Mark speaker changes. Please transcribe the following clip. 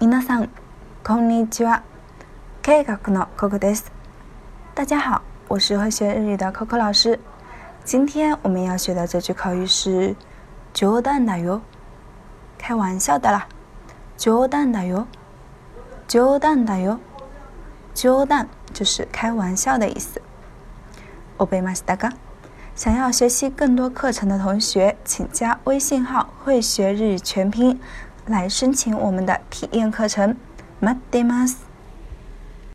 Speaker 1: 皆さん、こんにちは。計画の Coco です。大家好，我是会学日语的 Coco 老师。今天我们要学的这句口语是“冗談だよ”，开玩笑的啦。冗談だよ，冗談だよ，冗談就是开玩笑的意思。おべましたか？想要学习更多课程的同学，请加微信号“会学日语全拼” 来申请我们的体验课程。待ってます。